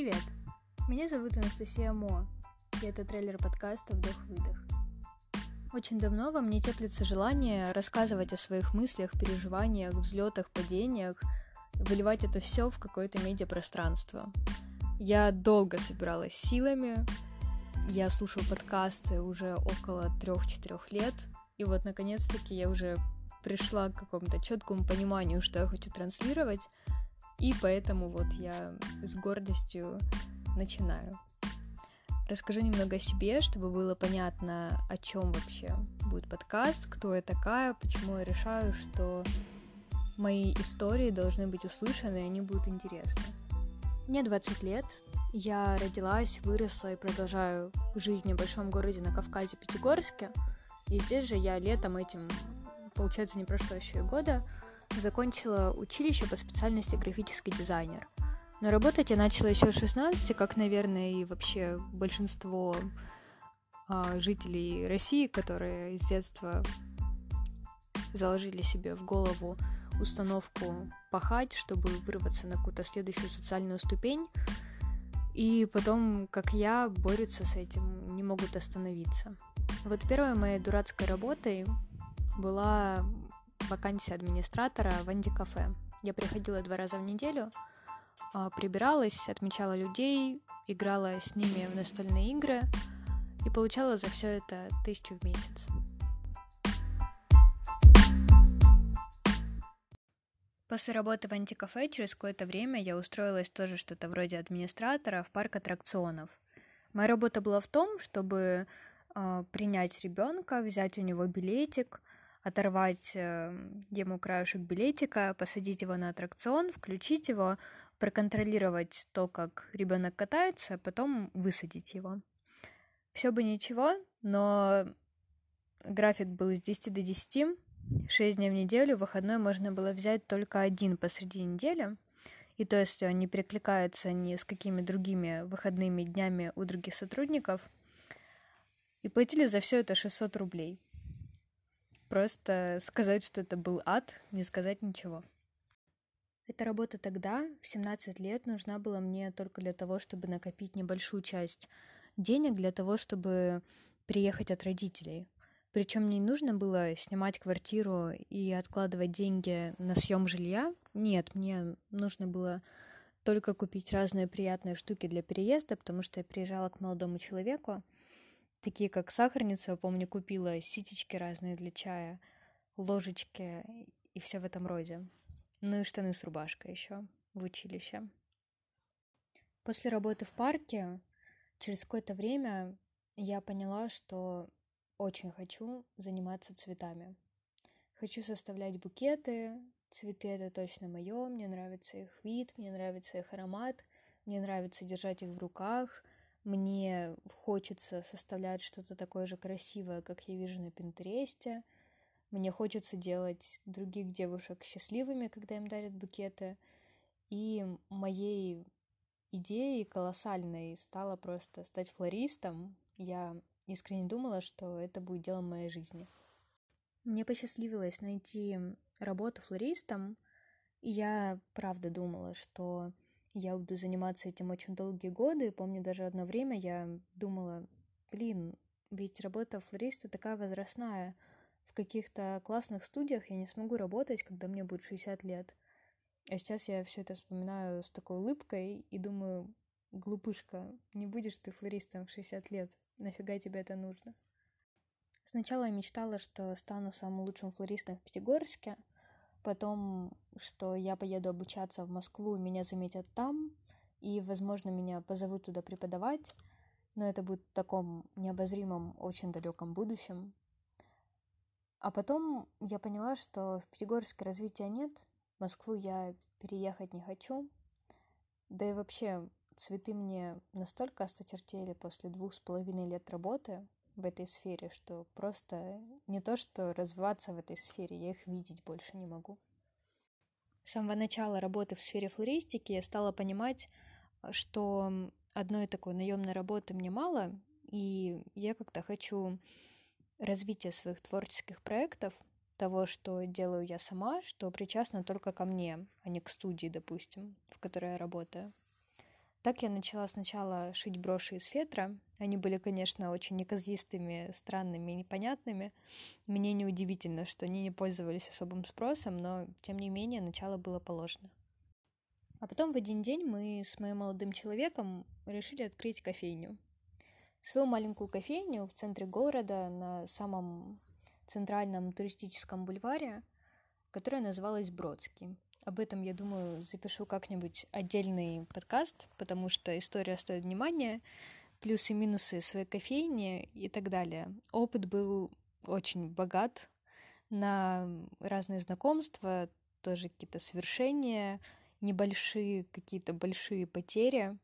Привет! Меня зовут Анастасия Мо, и это трейлер подкаста «Вдох-выдох». Очень давно во мне теплится желание рассказывать о своих мыслях, переживаниях, взлетах, падениях, выливать это все в какое-то медиапространство. Я долго собиралась силами, я слушаю подкасты уже около трех-четырех лет, и вот наконец-таки я уже пришла к какому-то четкому пониманию, что я хочу транслировать, и поэтому вот я с гордостью начинаю. Расскажу немного о себе, чтобы было понятно, о чем вообще будет подкаст, кто я такая, почему я решаю, что мои истории должны быть услышаны, и они будут интересны. Мне 20 лет, я родилась, выросла и продолжаю жизнь в небольшом городе на Кавказе, Пятигорске. И здесь же я летом этим, получается, не прошло еще и года, закончила училище по специальности графический дизайнер. Но работать я начала еще в 16, как, наверное, и вообще большинство а, жителей России, которые с детства заложили себе в голову установку пахать, чтобы вырваться на какую-то следующую социальную ступень. И потом, как я, борются с этим, не могут остановиться. Вот первой моей дурацкой работой была вакансия администратора в Анди-кафе. Я приходила два раза в неделю, а, прибиралась, отмечала людей, играла с ними в настольные игры и получала за все это тысячу в месяц. После работы в антикафе через какое-то время я устроилась тоже что-то вроде администратора в парк аттракционов. Моя работа была в том, чтобы э, принять ребенка, взять у него билетик, оторвать э, ему краешек билетика, посадить его на аттракцион, включить его, проконтролировать то, как ребенок катается, а потом высадить его. Все бы ничего, но график был с 10 до 10, 6 дней в неделю, выходной можно было взять только один посреди недели, и то, если он не перекликается ни с какими другими выходными днями у других сотрудников, и платили за все это 600 рублей – Просто сказать, что это был ад, не сказать ничего. Эта работа тогда, в 17 лет, нужна была мне только для того, чтобы накопить небольшую часть денег для того, чтобы приехать от родителей. Причем не нужно было снимать квартиру и откладывать деньги на съем жилья. Нет, мне нужно было только купить разные приятные штуки для переезда, потому что я приезжала к молодому человеку, такие как сахарница, помню, купила ситечки разные для чая, ложечки и все в этом роде. Ну и штаны с рубашкой еще в училище. После работы в парке через какое-то время я поняла, что очень хочу заниматься цветами. Хочу составлять букеты, цветы это точно мое, мне нравится их вид, мне нравится их аромат, мне нравится держать их в руках, мне хочется составлять что-то такое же красивое, как я вижу на Пинтересте. Мне хочется делать других девушек счастливыми, когда им дарят букеты. И моей идеей колоссальной стало просто стать флористом. Я искренне думала, что это будет делом моей жизни. Мне посчастливилось найти работу флористом, и я правда думала, что я буду заниматься этим очень долгие годы. Помню, даже одно время я думала, блин, ведь работа флориста такая возрастная. В каких-то классных студиях я не смогу работать, когда мне будет 60 лет. А сейчас я все это вспоминаю с такой улыбкой и думаю, глупышка, не будешь ты флористом в 60 лет. Нафига тебе это нужно? Сначала я мечтала, что стану самым лучшим флористом в Пятигорске — потом, что я поеду обучаться в Москву, меня заметят там, и, возможно, меня позовут туда преподавать, но это будет в таком необозримом, очень далеком будущем. А потом я поняла, что в Пятигорске развития нет, в Москву я переехать не хочу, да и вообще цветы мне настолько осточертели после двух с половиной лет работы, в этой сфере, что просто не то, что развиваться в этой сфере, я их видеть больше не могу. С самого начала работы в сфере флористики я стала понимать, что одной такой наемной работы мне мало, и я как-то хочу развития своих творческих проектов, того, что делаю я сама, что причастно только ко мне, а не к студии, допустим, в которой я работаю. Так я начала сначала шить броши из фетра. Они были, конечно, очень неказистыми, странными и непонятными. Мне неудивительно, что они не пользовались особым спросом, но, тем не менее, начало было положено. А потом в один день мы с моим молодым человеком решили открыть кофейню. Свою маленькую кофейню в центре города на самом центральном туристическом бульваре, которая называлась Бродский. Об этом, я думаю, запишу как-нибудь отдельный подкаст, потому что история стоит внимания, плюсы и минусы своей кофейни и так далее. Опыт был очень богат на разные знакомства, тоже какие-то свершения, небольшие какие-то большие потери.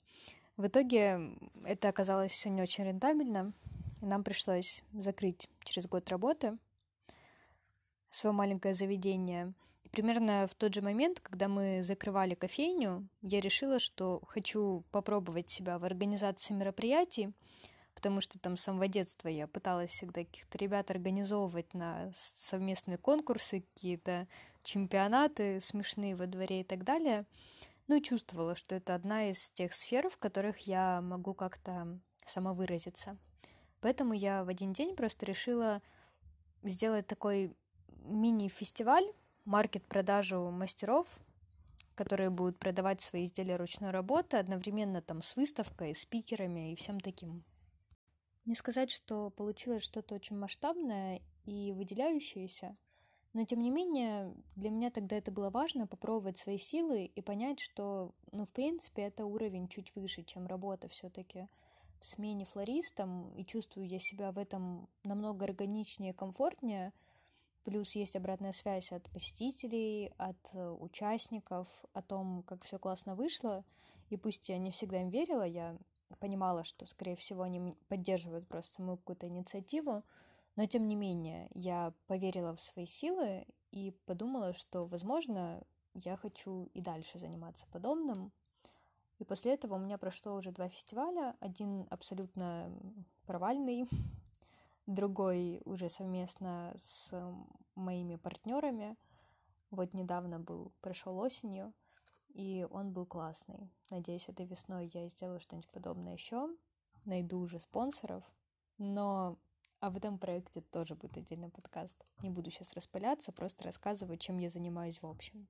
В итоге это оказалось все не очень рентабельно, и нам пришлось закрыть через год работы свое маленькое заведение — примерно в тот же момент, когда мы закрывали кофейню, я решила, что хочу попробовать себя в организации мероприятий, потому что там с самого детства я пыталась всегда каких-то ребят организовывать на совместные конкурсы, какие-то чемпионаты смешные во дворе и так далее. Ну чувствовала, что это одна из тех сфер, в которых я могу как-то самовыразиться. Поэтому я в один день просто решила сделать такой мини-фестиваль маркет-продажу мастеров, которые будут продавать свои изделия ручной работы одновременно там с выставкой, спикерами и всем таким. Не сказать, что получилось что-то очень масштабное и выделяющееся, но тем не менее для меня тогда это было важно попробовать свои силы и понять, что, ну, в принципе, это уровень чуть выше, чем работа все-таки в смене флористом, и чувствую я себя в этом намного органичнее комфортнее – Плюс есть обратная связь от посетителей, от э, участников о том, как все классно вышло. И пусть я не всегда им верила, я понимала, что, скорее всего, они поддерживают просто мою какую-то инициативу, но тем не менее я поверила в свои силы и подумала, что, возможно, я хочу и дальше заниматься подобным. И после этого у меня прошло уже два фестиваля. Один абсолютно провальный, другой уже совместно с моими партнерами. Вот недавно был, прошел осенью, и он был классный. Надеюсь, этой весной я сделаю что-нибудь подобное еще, найду уже спонсоров, но об этом проекте тоже будет отдельный подкаст. Не буду сейчас распыляться, просто рассказываю, чем я занимаюсь в общем.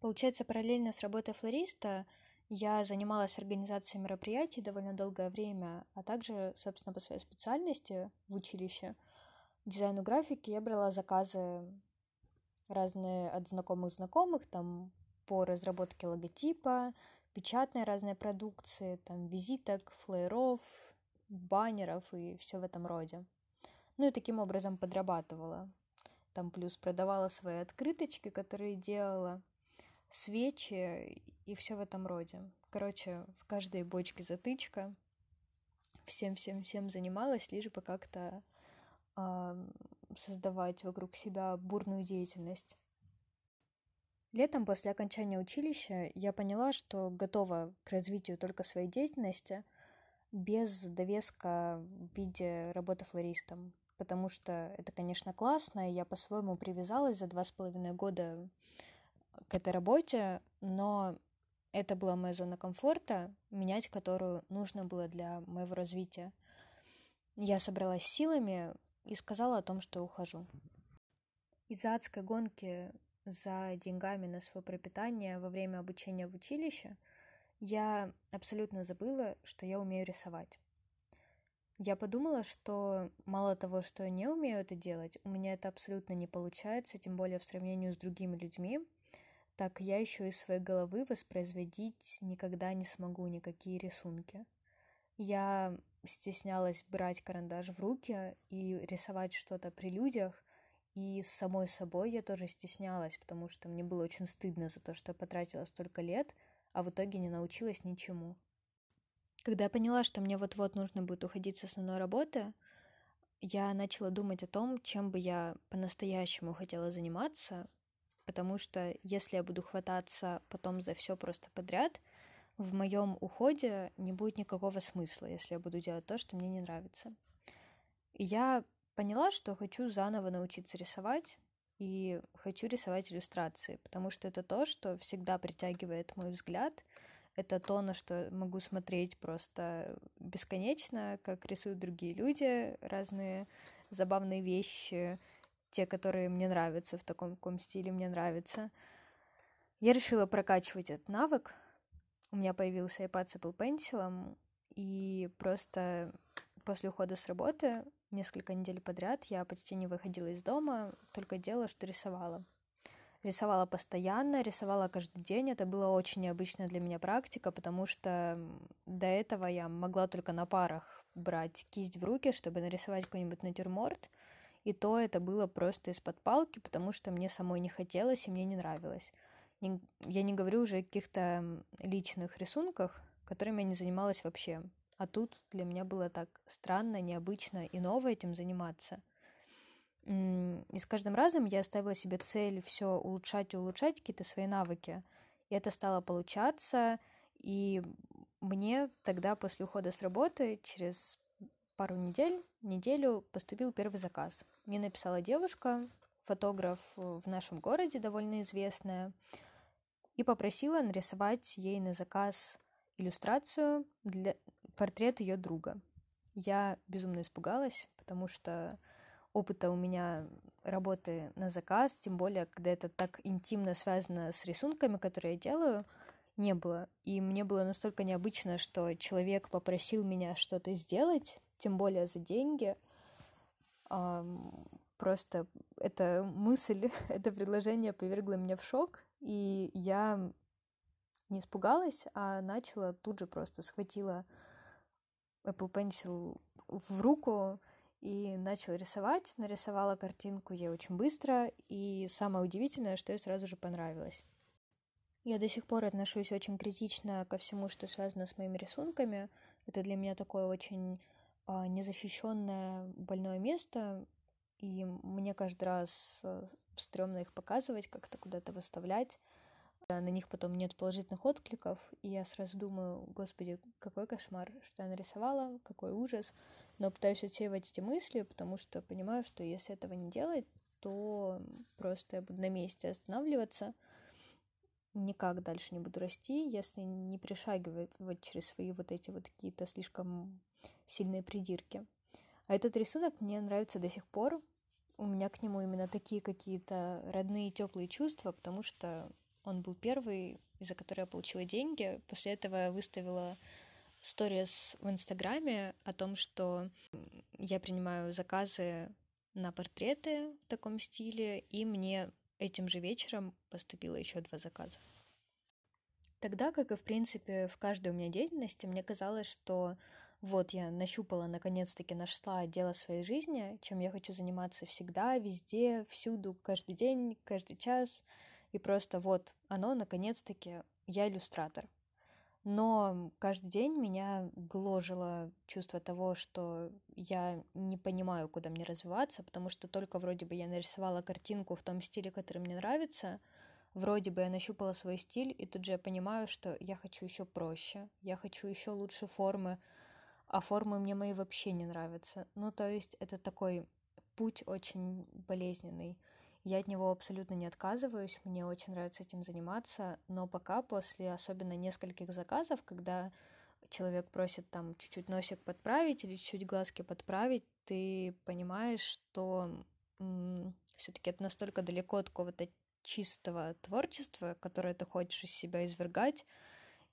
Получается, параллельно с работой флориста я занималась организацией мероприятий довольно долгое время, а также, собственно, по своей специальности в училище дизайну графики я брала заказы разные от знакомых знакомых, там по разработке логотипа, печатной разной продукции, там визиток, флееров, баннеров и все в этом роде. Ну и таким образом подрабатывала. Там плюс продавала свои открыточки, которые делала, свечи и все в этом роде. Короче, в каждой бочке затычка. Всем-всем-всем занималась, лишь бы как-то э, создавать вокруг себя бурную деятельность. Летом после окончания училища я поняла, что готова к развитию только своей деятельности без довеска в виде работы флористом, потому что это, конечно, классно, и я по-своему привязалась за два с половиной года к этой работе, но это была моя зона комфорта, менять которую нужно было для моего развития. Я собралась силами и сказала о том, что ухожу. Из-за адской гонки за деньгами на свое пропитание во время обучения в училище я абсолютно забыла, что я умею рисовать. Я подумала, что мало того, что я не умею это делать, у меня это абсолютно не получается, тем более в сравнении с другими людьми, так я еще из своей головы воспроизводить никогда не смогу никакие рисунки. Я стеснялась брать карандаш в руки и рисовать что-то при людях, и с самой собой я тоже стеснялась, потому что мне было очень стыдно за то, что я потратила столько лет, а в итоге не научилась ничему. Когда я поняла, что мне вот-вот нужно будет уходить с основной работы, я начала думать о том, чем бы я по-настоящему хотела заниматься, потому что если я буду хвататься потом за все просто подряд, в моем уходе не будет никакого смысла, если я буду делать то, что мне не нравится. И я поняла, что хочу заново научиться рисовать, и хочу рисовать иллюстрации, потому что это то, что всегда притягивает мой взгляд. Это то, на что могу смотреть просто бесконечно, как рисуют другие люди, разные забавные вещи, те, которые мне нравятся, в таком каком стиле мне нравится. Я решила прокачивать этот навык. У меня появился iPad с Apple Pencil, и просто после ухода с работы несколько недель подряд я почти не выходила из дома, только делала, что рисовала. Рисовала постоянно, рисовала каждый день. Это была очень необычная для меня практика, потому что до этого я могла только на парах брать кисть в руки, чтобы нарисовать какой-нибудь натюрморт. И то это было просто из-под палки, потому что мне самой не хотелось и мне не нравилось. Я не говорю уже о каких-то личных рисунках, которыми я не занималась вообще. А тут для меня было так странно, необычно и ново этим заниматься. И с каждым разом я ставила себе цель все улучшать и улучшать какие-то свои навыки. И это стало получаться. И мне тогда после ухода с работы через пару недель, неделю поступил первый заказ. Мне написала девушка, фотограф в нашем городе довольно известная, и попросила нарисовать ей на заказ иллюстрацию для портрет ее друга. Я безумно испугалась, потому что опыта у меня работы на заказ, тем более, когда это так интимно связано с рисунками, которые я делаю, не было. И мне было настолько необычно, что человек попросил меня что-то сделать, тем более за деньги. Просто эта мысль, это предложение повергло меня в шок, и я не испугалась, а начала тут же просто схватила Apple Pencil в руку и начала рисовать. Нарисовала картинку я очень быстро, и самое удивительное, что ей сразу же понравилось. Я до сих пор отношусь очень критично ко всему, что связано с моими рисунками. Это для меня такое очень незащищенное больное место, и мне каждый раз э, стрёмно их показывать, как-то куда-то выставлять. На них потом нет положительных откликов, и я сразу думаю, господи, какой кошмар, что я нарисовала, какой ужас. Но пытаюсь отсеивать эти мысли, потому что понимаю, что если этого не делать, то просто я буду на месте останавливаться, никак дальше не буду расти, если не перешагивать вот через свои вот эти вот какие-то слишком сильные придирки. А этот рисунок мне нравится до сих пор. У меня к нему именно такие какие-то родные теплые чувства, потому что он был первый, из-за которого я получила деньги. После этого я выставила сторис в Инстаграме о том, что я принимаю заказы на портреты в таком стиле, и мне этим же вечером поступило еще два заказа. Тогда, как и в принципе в каждой у меня деятельности, мне казалось, что вот я нащупала, наконец-таки нашла дело своей жизни, чем я хочу заниматься всегда, везде, всюду, каждый день, каждый час — и просто вот оно, наконец-таки, я иллюстратор. Но каждый день меня гложило чувство того, что я не понимаю, куда мне развиваться, потому что только вроде бы я нарисовала картинку в том стиле, который мне нравится, вроде бы я нащупала свой стиль, и тут же я понимаю, что я хочу еще проще, я хочу еще лучше формы, а формы мне мои вообще не нравятся. Ну, то есть это такой путь очень болезненный. Я от него абсолютно не отказываюсь, мне очень нравится этим заниматься, но пока после особенно нескольких заказов, когда человек просит там чуть-чуть носик подправить или чуть-чуть глазки подправить, ты понимаешь, что все-таки это настолько далеко от какого-то чистого творчества, которое ты хочешь из себя извергать,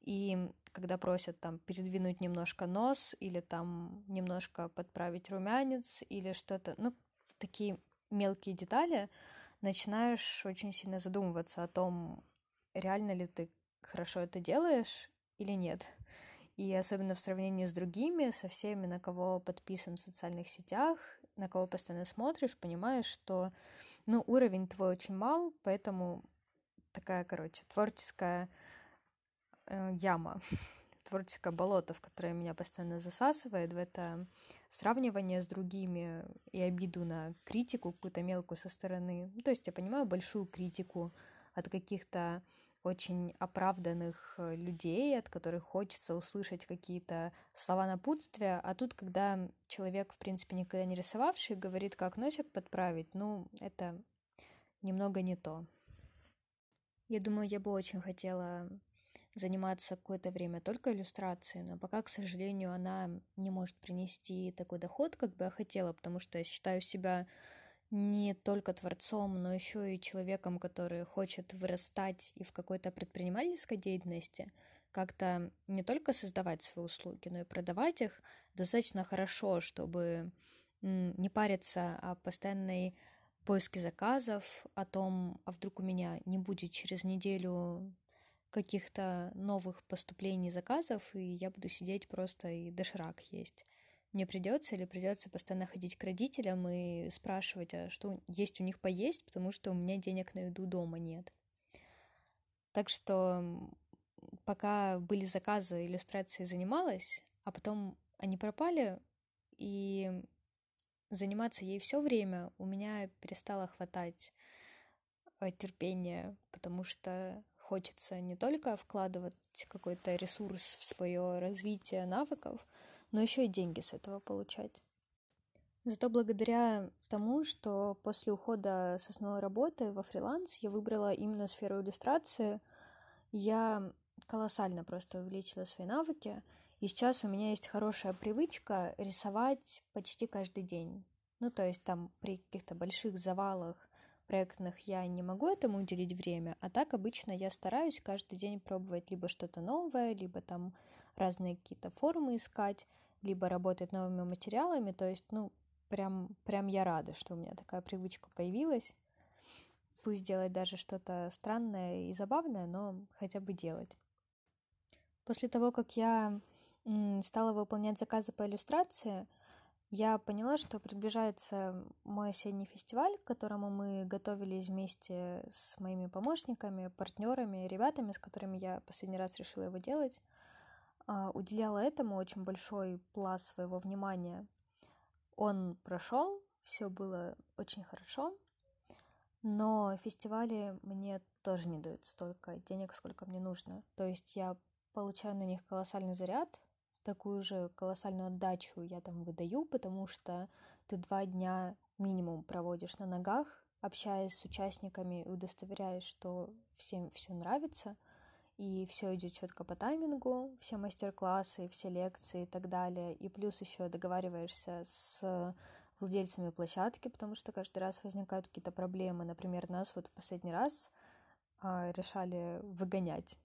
и когда просят там передвинуть немножко нос или там немножко подправить румянец или что-то, ну, такие мелкие детали, начинаешь очень сильно задумываться о том, реально ли ты хорошо это делаешь или нет. И особенно в сравнении с другими, со всеми, на кого подписан в социальных сетях, на кого постоянно смотришь, понимаешь, что ну, уровень твой очень мал, поэтому такая, короче, творческая э, яма творческое болото, в которое меня постоянно засасывает, в это сравнивание с другими и обиду на критику какую-то мелкую со стороны. Ну, то есть я понимаю большую критику от каких-то очень оправданных э, людей, от которых хочется услышать какие-то слова напутствия, а тут, когда человек, в принципе, никогда не рисовавший, говорит, как носик подправить, ну, это немного не то. Я думаю, я бы очень хотела заниматься какое-то время только иллюстрацией, но пока, к сожалению, она не может принести такой доход, как бы я хотела, потому что я считаю себя не только творцом, но еще и человеком, который хочет вырастать и в какой-то предпринимательской деятельности, как-то не только создавать свои услуги, но и продавать их. Достаточно хорошо, чтобы не париться о постоянной поиске заказов, о том, а вдруг у меня не будет через неделю каких-то новых поступлений заказов, и я буду сидеть просто и доширак есть. Мне придется или придется постоянно ходить к родителям и спрашивать, а что есть у них поесть, потому что у меня денег на еду дома нет. Так что пока были заказы, иллюстрацией занималась, а потом они пропали, и заниматься ей все время у меня перестало хватать э, терпения, потому что хочется не только вкладывать какой-то ресурс в свое развитие навыков, но еще и деньги с этого получать. Зато благодаря тому, что после ухода с основной работы во фриланс я выбрала именно сферу иллюстрации, я колоссально просто увеличила свои навыки, и сейчас у меня есть хорошая привычка рисовать почти каждый день. Ну, то есть там при каких-то больших завалах проектных я не могу этому уделить время, а так обычно я стараюсь каждый день пробовать либо что-то новое, либо там разные какие-то формы искать, либо работать новыми материалами, то есть, ну, прям, прям я рада, что у меня такая привычка появилась. Пусть делать даже что-то странное и забавное, но хотя бы делать. После того, как я стала выполнять заказы по иллюстрации, я поняла, что приближается мой осенний фестиваль, к которому мы готовились вместе с моими помощниками, партнерами, ребятами, с которыми я последний раз решила его делать. А, уделяла этому очень большой пласт своего внимания. Он прошел, все было очень хорошо, но фестивали мне тоже не дают столько денег, сколько мне нужно. То есть я получаю на них колоссальный заряд, такую же колоссальную отдачу я там выдаю, потому что ты два дня минимум проводишь на ногах, общаясь с участниками и удостоверяясь, что всем все нравится, и все идет четко по таймингу, все мастер-классы, все лекции и так далее. И плюс еще договариваешься с владельцами площадки, потому что каждый раз возникают какие-то проблемы. Например, нас вот в последний раз а, решали выгонять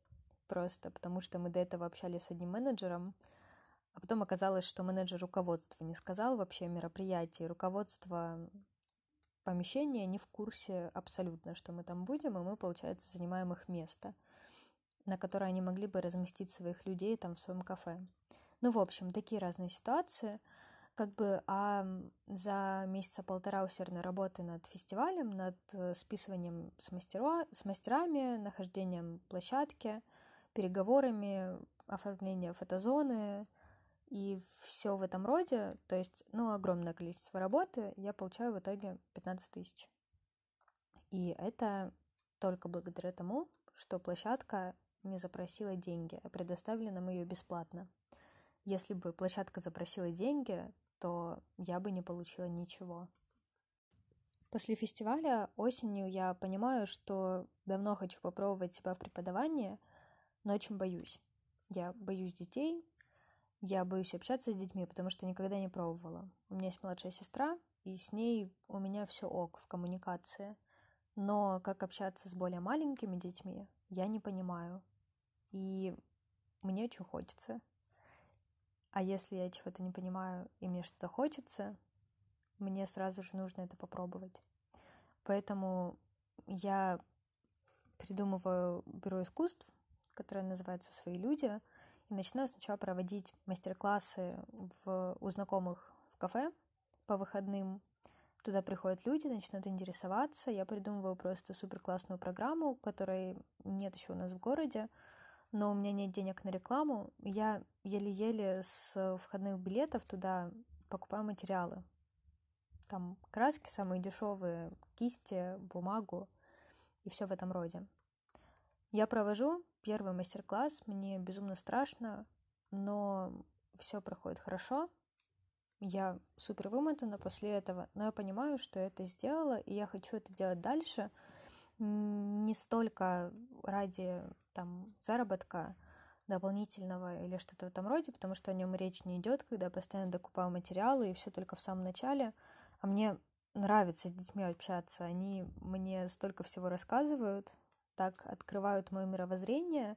просто, потому что мы до этого общались с одним менеджером, а потом оказалось, что менеджер руководства не сказал вообще о мероприятии. Руководство помещения не в курсе абсолютно, что мы там будем, и мы, получается, занимаем их место, на которое они могли бы разместить своих людей там в своем кафе. Ну, в общем, такие разные ситуации. Как бы, а за месяца полтора усердной работы над фестивалем, над э, списыванием с, мастеро, с мастерами, нахождением площадки, переговорами, оформлением фотозоны, и все в этом роде, то есть, ну, огромное количество работы, я получаю в итоге 15 тысяч. И это только благодаря тому, что площадка не запросила деньги, а предоставили нам ее бесплатно. Если бы площадка запросила деньги, то я бы не получила ничего. После фестиваля осенью я понимаю, что давно хочу попробовать себя в преподавании, но очень боюсь. Я боюсь детей, я боюсь общаться с детьми, потому что никогда не пробовала. У меня есть младшая сестра, и с ней у меня все ок в коммуникации. Но как общаться с более маленькими детьми, я не понимаю. И мне очень хочется. А если я чего-то не понимаю, и мне что-то хочется, мне сразу же нужно это попробовать. Поэтому я придумываю бюро искусств, которое называется «Свои люди», начинаю сначала проводить мастер-классы в, у знакомых в кафе по выходным. Туда приходят люди, начинают интересоваться. Я придумываю просто супер классную программу, которой нет еще у нас в городе, но у меня нет денег на рекламу. Я еле-еле с входных билетов туда покупаю материалы. Там краски самые дешевые, кисти, бумагу и все в этом роде. Я провожу первый мастер-класс, мне безумно страшно, но все проходит хорошо. Я супер вымотана после этого, но я понимаю, что я это сделала, и я хочу это делать дальше. Не столько ради там, заработка, дополнительного или что-то в этом роде, потому что о нем речь не идет, когда я постоянно докупаю материалы и все только в самом начале. А мне нравится с детьми общаться. Они мне столько всего рассказывают, так открывают мое мировоззрение,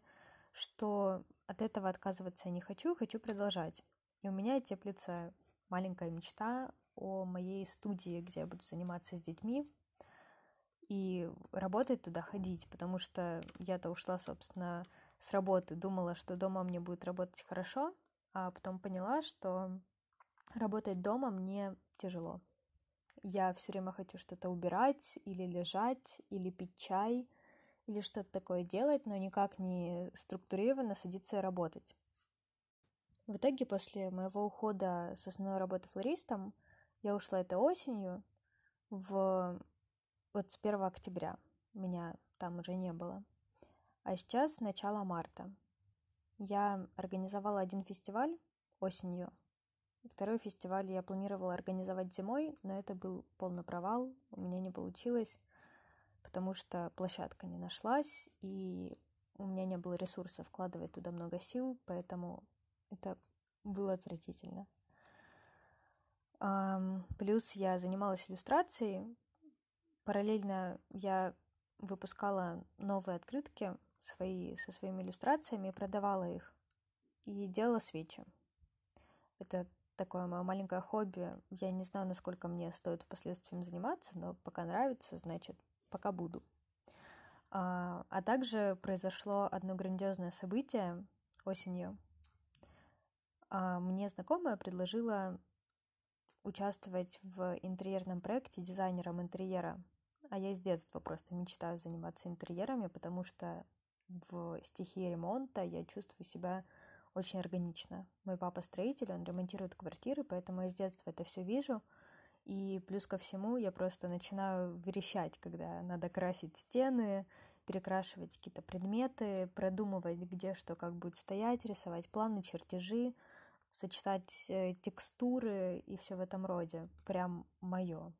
что от этого отказываться я не хочу, хочу продолжать. И у меня теплится маленькая мечта о моей студии, где я буду заниматься с детьми и работать туда, ходить, потому что я-то ушла, собственно, с работы, думала, что дома мне будет работать хорошо, а потом поняла, что работать дома мне тяжело. Я все время хочу что-то убирать или лежать, или пить чай, или что-то такое делать, но никак не структурированно садиться и работать. В итоге, после моего ухода с основной работы флористом, я ушла этой осенью, в... вот с 1 октября меня там уже не было. А сейчас начало марта. Я организовала один фестиваль осенью. Второй фестиваль я планировала организовать зимой, но это был полный провал, у меня не получилось, потому что площадка не нашлась, и у меня не было ресурса вкладывать туда много сил, поэтому это было отвратительно. Плюс я занималась иллюстрацией. Параллельно я выпускала новые открытки свои, со своими иллюстрациями, продавала их и делала свечи. Это такое мое маленькое хобби. Я не знаю, насколько мне стоит впоследствии заниматься, но пока нравится, значит, пока буду. А, а также произошло одно грандиозное событие осенью. А, мне знакомая предложила участвовать в интерьерном проекте дизайнером интерьера. А я с детства просто мечтаю заниматься интерьерами, потому что в стихии ремонта я чувствую себя очень органично. Мой папа строитель, он ремонтирует квартиры, поэтому я с детства это все вижу. И плюс ко всему я просто начинаю верещать, когда надо красить стены, перекрашивать какие-то предметы, продумывать, где что как будет стоять, рисовать планы, чертежи, сочетать э, текстуры и все в этом роде. Прям мое.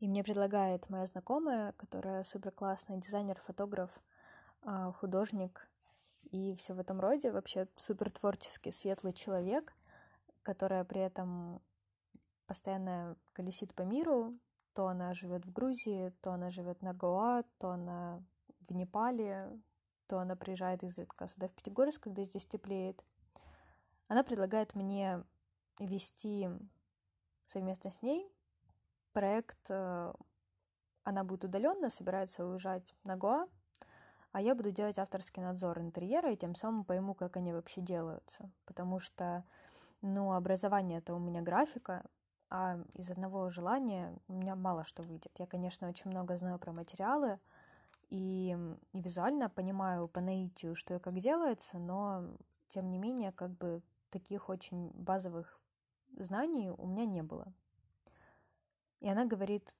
И мне предлагает моя знакомая, которая супер классный дизайнер, фотограф, а, художник и все в этом роде. Вообще супер творческий, светлый человек, которая при этом постоянно колесит по миру. То она живет в Грузии, то она живет на Гоа, то она в Непале, то она приезжает изредка сюда в Пятигорск, когда здесь теплеет. Она предлагает мне вести совместно с ней проект. Э, она будет удаленно, собирается уезжать на Гоа, а я буду делать авторский надзор интерьера и тем самым пойму, как они вообще делаются. Потому что, ну, образование это у меня графика, а из одного желания у меня мало что выйдет. Я, конечно, очень много знаю про материалы и, и визуально понимаю по наитию, что и как делается, но тем не менее, как бы таких очень базовых знаний у меня не было. И она говорит,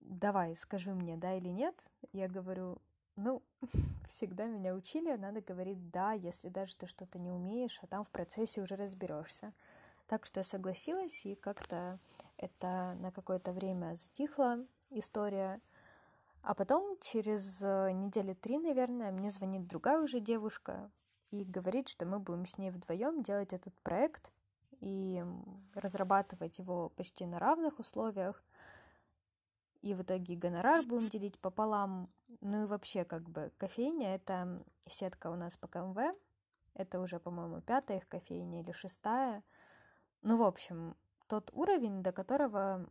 давай, скажи мне, да или нет. Я говорю, ну, всегда меня учили, надо говорить «да», если даже ты что-то не умеешь, а там в процессе уже разберешься. Так что я согласилась, и как-то это на какое-то время затихла история. А потом, через э, недели три, наверное, мне звонит другая уже девушка и говорит, что мы будем с ней вдвоем делать этот проект и разрабатывать его почти на равных условиях и в итоге гонорар будем делить пополам. Ну и вообще, как бы, кофейня — это сетка у нас по КМВ, это уже, по-моему, пятая их кофейня или шестая. Ну, в общем, тот уровень, до которого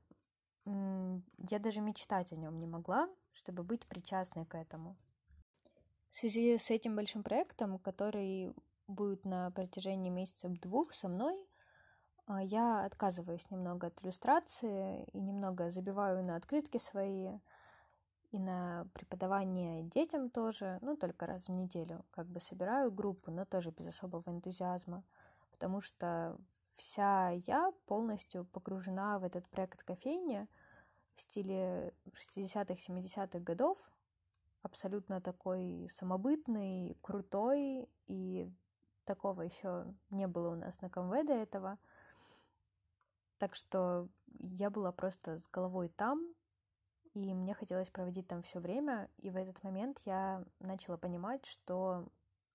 я даже мечтать о нем не могла, чтобы быть причастной к этому. В связи с этим большим проектом, который будет на протяжении месяцев двух со мной, а, я отказываюсь немного от иллюстрации и немного забиваю на открытки свои и на преподавание детям тоже, ну, только раз в неделю. Как бы собираю группу, но тоже без особого энтузиазма, потому что вся я полностью погружена в этот проект кофейни в стиле 60-х, 70-х годов, абсолютно такой самобытный, крутой, и такого еще не было у нас на КМВ до этого — так что я была просто с головой там, и мне хотелось проводить там все время. И в этот момент я начала понимать, что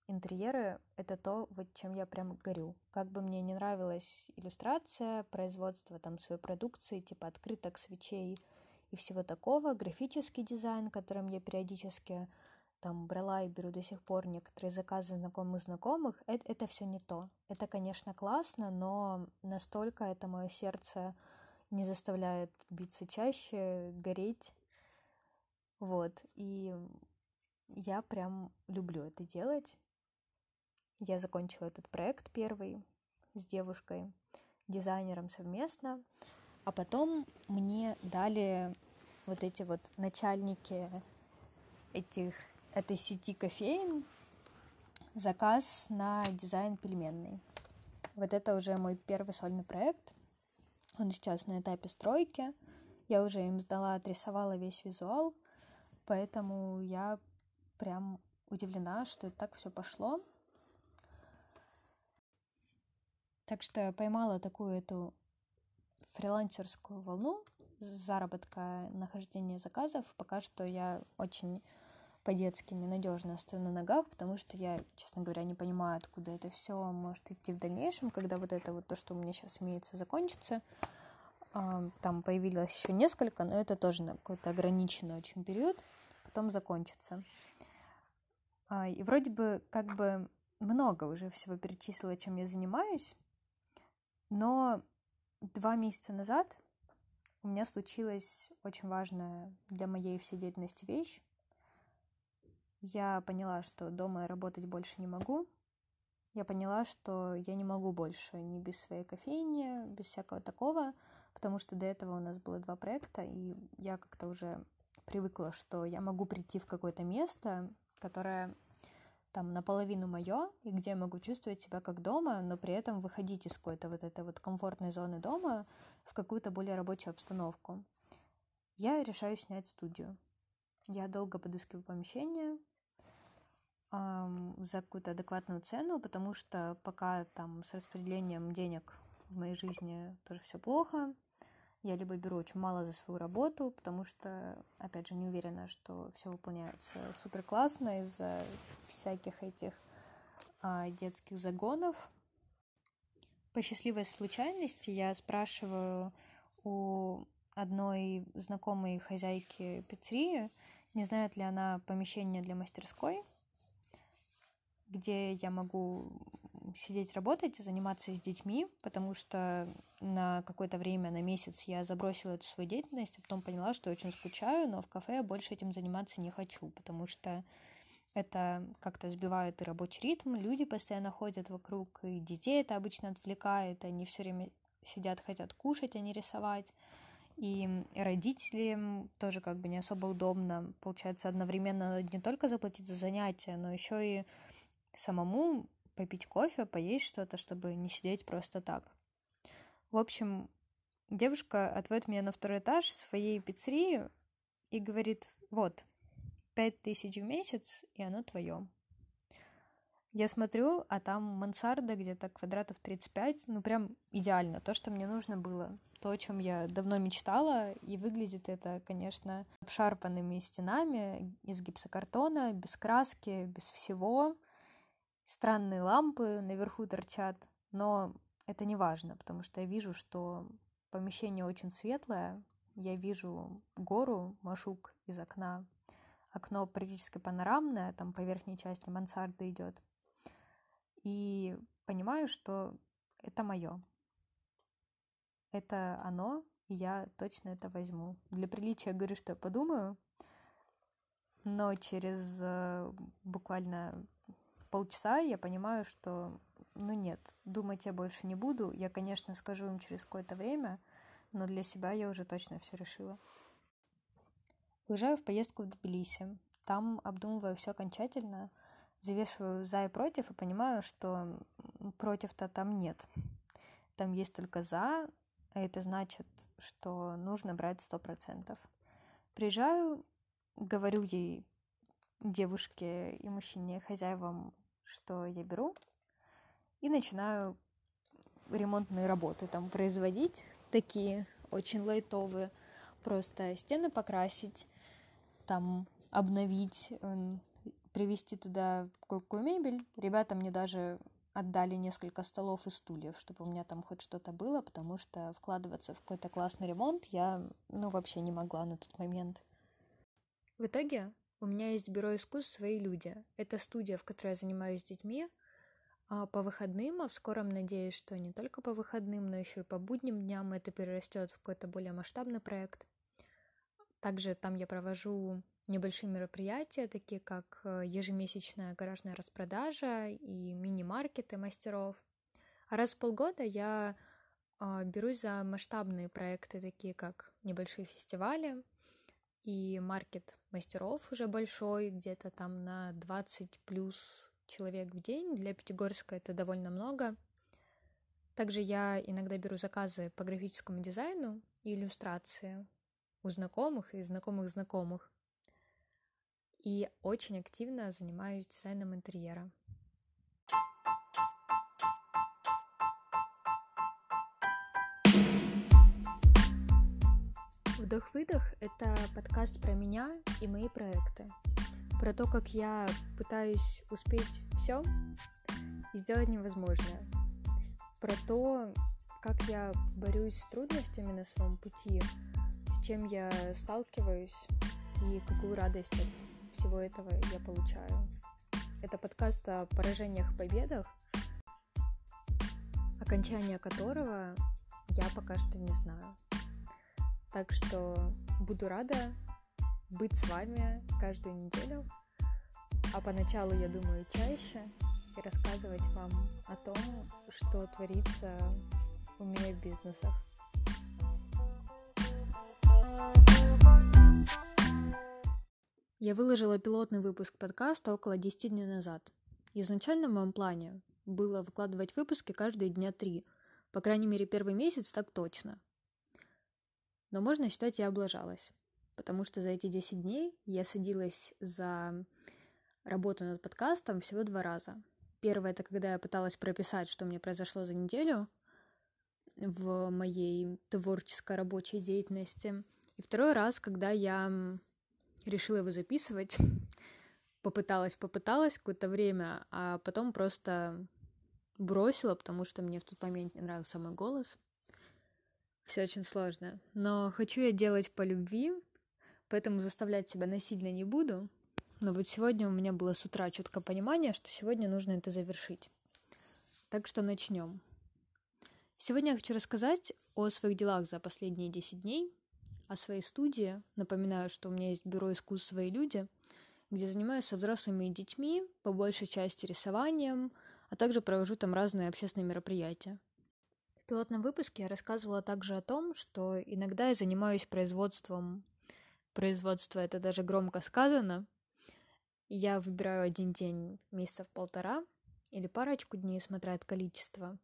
интерьеры — это то, вот чем я прям горю. Как бы мне не нравилась иллюстрация, производство там своей продукции, типа открыток, свечей и всего такого, графический дизайн, которым я периодически там брала и беру до сих пор некоторые заказы знакомых знакомых, это, это все не то. Это, конечно, классно, но настолько это мое сердце не заставляет биться чаще, гореть. Вот. И я прям люблю это делать. Я закончила этот проект первый с девушкой, дизайнером совместно. А потом мне дали вот эти вот начальники этих, этой сети кофеин заказ на дизайн пельменный. Вот это уже мой первый сольный проект. Он сейчас на этапе стройки. Я уже им сдала, отрисовала весь визуал, поэтому я прям удивлена, что так все пошло. Так что поймала такую эту фрилансерскую волну заработка, нахождения заказов. Пока что я очень по-детски ненадежно стою на ногах, потому что я, честно говоря, не понимаю, откуда это все может идти в дальнейшем, когда вот это вот то, что у меня сейчас имеется, закончится. Там появилось еще несколько, но это тоже на какой-то ограниченный очень период, потом закончится. А, и вроде бы как бы много уже всего перечислила, чем я занимаюсь, но два месяца назад у меня случилась очень важная для моей всей деятельности вещь. Я поняла, что дома я работать больше не могу. Я поняла, что я не могу больше ни без своей кофейни, без всякого такого, потому что до этого у нас было два проекта, и я как-то уже привыкла, что я могу прийти в какое-то место, которое там наполовину мое, и где я могу чувствовать себя как дома, но при этом выходить из какой-то вот этой вот комфортной зоны дома в какую-то более рабочую обстановку. Я решаю снять студию. Я долго подыскиваю помещение за какую-то адекватную цену, потому что пока там с распределением денег в моей жизни тоже все плохо, я либо беру очень мало за свою работу, потому что, опять же, не уверена, что все выполняется супер классно из-за всяких этих а, детских загонов. По счастливой случайности я спрашиваю у одной знакомой хозяйки пиццерии, не знает ли она помещение для мастерской, где я могу сидеть работать, заниматься с детьми, потому что на какое-то время, на месяц я забросила эту свою деятельность, а потом поняла, что очень скучаю, но в кафе я больше этим заниматься не хочу, потому что это как-то сбивает и рабочий ритм, люди постоянно ходят вокруг, и детей это обычно отвлекает, они все время сидят, хотят кушать, а не рисовать. И родителям тоже как бы не особо удобно. Получается, одновременно не только заплатить за занятия, но еще и самому попить кофе, поесть что-то, чтобы не сидеть просто так. В общем, девушка отводит меня на второй этаж своей пиццерии и говорит, вот, пять тысяч в месяц, и оно твое. Я смотрю, а там мансарда где-то квадратов 35, ну прям идеально, то, что мне нужно было, то, о чем я давно мечтала, и выглядит это, конечно, обшарпанными стенами из гипсокартона, без краски, без всего, странные лампы наверху торчат, но это не важно, потому что я вижу, что помещение очень светлое, я вижу гору Машук из окна, окно практически панорамное, там по верхней части мансарды идет, и понимаю, что это мое. Это оно, и я точно это возьму. Для приличия говорю, что я подумаю, но через э, буквально полчаса я понимаю, что ну нет, думать я больше не буду. Я, конечно, скажу им через какое-то время, но для себя я уже точно все решила. Уезжаю в поездку в Тбилиси. Там обдумываю все окончательно, взвешиваю за и против и понимаю, что против-то там нет. Там есть только за, а это значит, что нужно брать сто процентов. Приезжаю, говорю ей девушке и мужчине, хозяевам, что я беру, и начинаю ремонтные работы там производить, такие очень лайтовые, просто стены покрасить, там обновить, привезти туда кое-какую мебель. Ребята мне даже отдали несколько столов и стульев, чтобы у меня там хоть что-то было, потому что вкладываться в какой-то классный ремонт я, ну, вообще не могла на тот момент. В итоге у меня есть бюро искусств «Свои люди». Это студия, в которой я занимаюсь с детьми а по выходным, а в скором надеюсь, что не только по выходным, но еще и по будним дням это перерастет в какой-то более масштабный проект. Также там я провожу небольшие мероприятия, такие как э, ежемесячная гаражная распродажа и мини-маркеты мастеров. А раз в полгода я э, берусь за масштабные проекты, такие как небольшие фестивали и маркет мастеров уже большой, где-то там на 20 плюс человек в день. Для Пятигорска это довольно много. Также я иногда беру заказы по графическому дизайну и иллюстрации у знакомых и знакомых знакомых и очень активно занимаюсь дизайном интерьера. Вдох-выдох — это подкаст про меня и мои проекты. Про то, как я пытаюсь успеть все и сделать невозможное. Про то, как я борюсь с трудностями на своем пути, с чем я сталкиваюсь и какую радость от всего этого я получаю. Это подкаст о поражениях и победах, окончание которого я пока что не знаю. Так что буду рада быть с вами каждую неделю, а поначалу, я думаю, чаще и рассказывать вам о том, что творится у меня в бизнесах. Я выложила пилотный выпуск подкаста около 10 дней назад. Изначально в моем плане было выкладывать выпуски каждые дня три. По крайней мере, первый месяц так точно. Но можно считать, я облажалась. Потому что за эти 10 дней я садилась за работу над подкастом всего два раза. Первое — это когда я пыталась прописать, что мне произошло за неделю в моей творческой рабочей деятельности. И второй раз, когда я решила его записывать. Попыталась, попыталась какое-то время, а потом просто бросила, потому что мне в тот момент не нравился мой голос. Все очень сложно. Но хочу я делать по любви, поэтому заставлять себя насильно не буду. Но вот сегодня у меня было с утра четкое понимание, что сегодня нужно это завершить. Так что начнем. Сегодня я хочу рассказать о своих делах за последние 10 дней, о своей студии. Напоминаю, что у меня есть бюро искусств «Свои люди», где занимаюсь со взрослыми и детьми, по большей части рисованием, а также провожу там разные общественные мероприятия. В пилотном выпуске я рассказывала также о том, что иногда я занимаюсь производством. Производство — это даже громко сказано. Я выбираю один день месяцев полтора или парочку дней, смотря от количества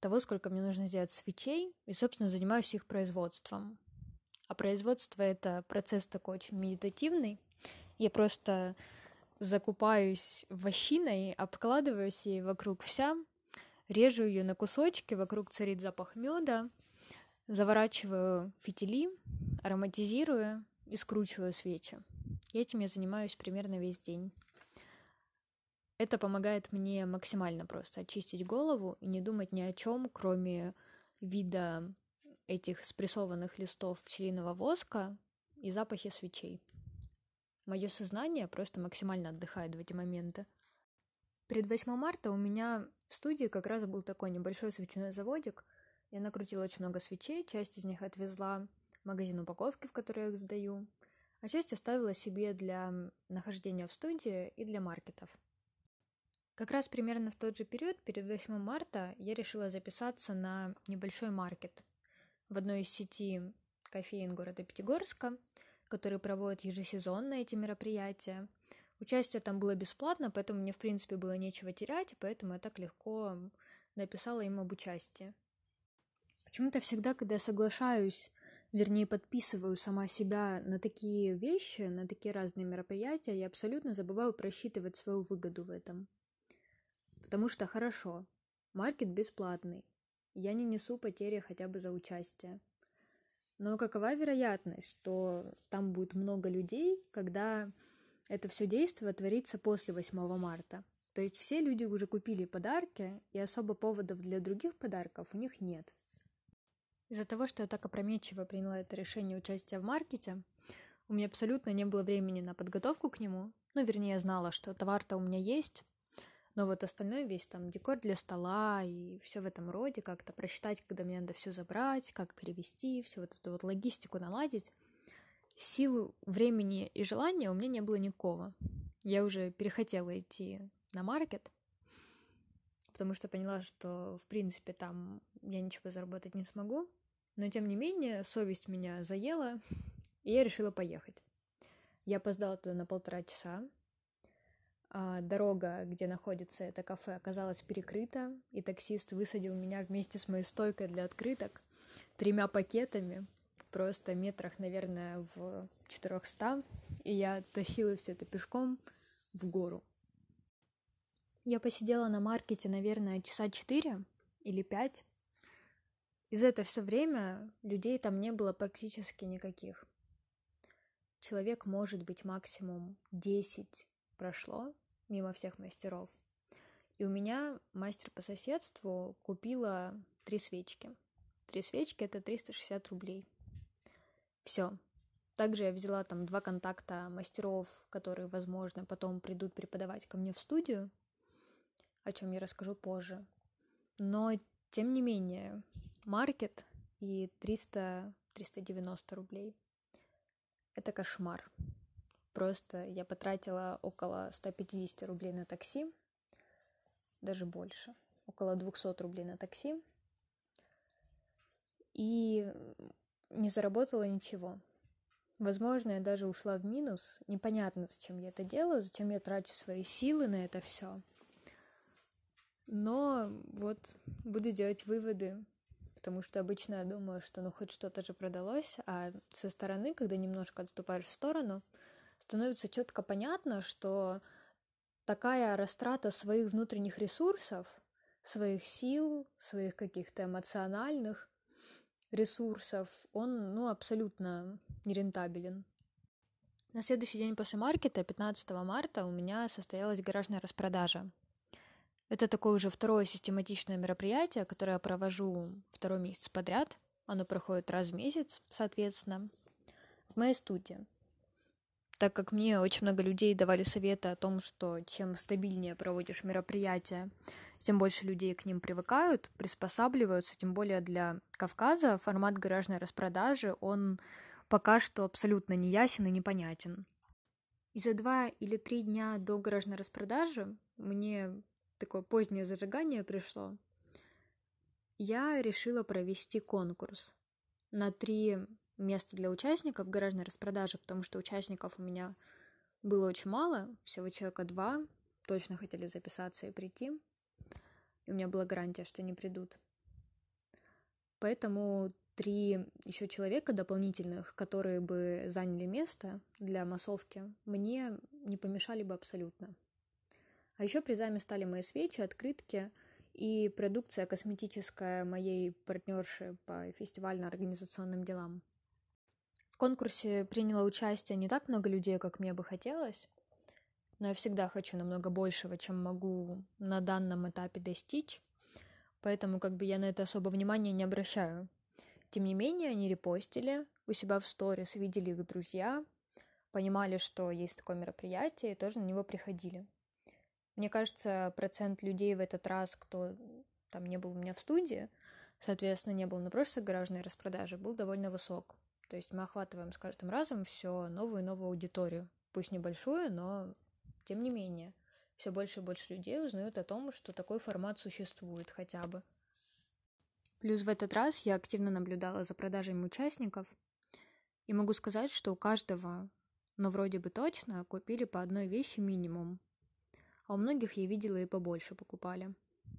того, сколько мне нужно сделать свечей, и, собственно, занимаюсь их производством. А производство — это процесс такой очень медитативный. Я просто закупаюсь вощиной, обкладываюсь ей вокруг вся, режу ее на кусочки, вокруг царит запах меда, заворачиваю фитили, ароматизирую и скручиваю свечи. И этим я занимаюсь примерно весь день. Это помогает мне максимально просто очистить голову и не думать ни о чем, кроме вида этих спрессованных листов пчелиного воска и запахи свечей. Мое сознание просто максимально отдыхает в эти моменты. Перед 8 марта у меня в студии как раз был такой небольшой свечной заводик. Я накрутила очень много свечей, часть из них отвезла в магазин упаковки, в который я их сдаю, а часть оставила себе для нахождения в студии и для маркетов. Как раз примерно в тот же период, перед 8 марта, я решила записаться на небольшой маркет в одной из сети кофеин города Пятигорска, который проводит ежесезонно эти мероприятия. Участие там было бесплатно, поэтому мне, в принципе, было нечего терять, и поэтому я так легко написала им об участии. Почему-то всегда, когда я соглашаюсь, вернее, подписываю сама себя на такие вещи, на такие разные мероприятия, я абсолютно забываю просчитывать свою выгоду в этом. Потому что хорошо, маркет бесплатный, я не несу потери хотя бы за участие. Но какова вероятность, что там будет много людей, когда это все действие творится после 8 марта. То есть все люди уже купили подарки, и особо поводов для других подарков у них нет. Из-за того, что я так опрометчиво приняла это решение участия в маркете, у меня абсолютно не было времени на подготовку к нему. Ну, вернее, я знала, что товар-то у меня есть, но вот остальное весь там декор для стола и все в этом роде, как-то просчитать, когда мне надо все забрать, как перевести, всю вот эту вот логистику наладить. Сил, времени и желания у меня не было никакого. Я уже перехотела идти на маркет, потому что поняла, что, в принципе, там я ничего заработать не смогу. Но, тем не менее, совесть меня заела, и я решила поехать. Я опоздала туда на полтора часа. А дорога, где находится это кафе, оказалась перекрыта, и таксист высадил меня вместе с моей стойкой для открыток тремя пакетами, просто метрах, наверное, в 400, и я тащила все это пешком в гору. Я посидела на маркете, наверное, часа четыре или пять. И за это все время людей там не было практически никаких. Человек, может быть, максимум 10 прошло мимо всех мастеров. И у меня мастер по соседству купила три свечки. Три свечки — это 360 рублей. Все. Также я взяла там два контакта мастеров, которые, возможно, потом придут преподавать ко мне в студию — о чем я расскажу позже. Но, тем не менее, маркет и 300-390 рублей — это кошмар. Просто я потратила около 150 рублей на такси, даже больше, около 200 рублей на такси, и не заработала ничего. Возможно, я даже ушла в минус. Непонятно, зачем я это делаю, зачем я трачу свои силы на это все. Но вот буду делать выводы, потому что обычно я думаю, что ну хоть что-то же продалось, а со стороны, когда немножко отступаешь в сторону, становится четко понятно, что такая растрата своих внутренних ресурсов, своих сил, своих каких-то эмоциональных ресурсов, он ну, абсолютно нерентабелен. На следующий день после маркета, 15 марта, у меня состоялась гаражная распродажа. Это такое уже второе систематичное мероприятие, которое я провожу второй месяц подряд. Оно проходит раз в месяц, соответственно, в моей студии. Так как мне очень много людей давали советы о том, что чем стабильнее проводишь мероприятия, тем больше людей к ним привыкают, приспосабливаются, тем более для Кавказа формат гаражной распродажи, он пока что абсолютно неясен и непонятен. И за два или три дня до гаражной распродажи мне такое позднее зажигание пришло, я решила провести конкурс на три места для участников гаражной распродажи, потому что участников у меня было очень мало, всего человека два, точно хотели записаться и прийти. И у меня была гарантия, что они придут. Поэтому три еще человека дополнительных, которые бы заняли место для массовки, мне не помешали бы абсолютно. А еще призами стали мои свечи, открытки и продукция косметическая моей партнерши по фестивально-организационным делам. В конкурсе приняло участие не так много людей, как мне бы хотелось, но я всегда хочу намного большего, чем могу на данном этапе достичь, поэтому как бы я на это особо внимания не обращаю. Тем не менее, они репостили у себя в сторис, видели их друзья, понимали, что есть такое мероприятие, и тоже на него приходили. Мне кажется, процент людей в этот раз, кто там не был у меня в студии, соответственно, не был на прошлой гаражной распродаже, был довольно высок. То есть мы охватываем с каждым разом все новую и новую аудиторию. Пусть небольшую, но тем не менее. Все больше и больше людей узнают о том, что такой формат существует хотя бы. Плюс в этот раз я активно наблюдала за продажами участников, и могу сказать, что у каждого, но вроде бы точно, купили по одной вещи минимум, а у многих я видела и побольше покупали.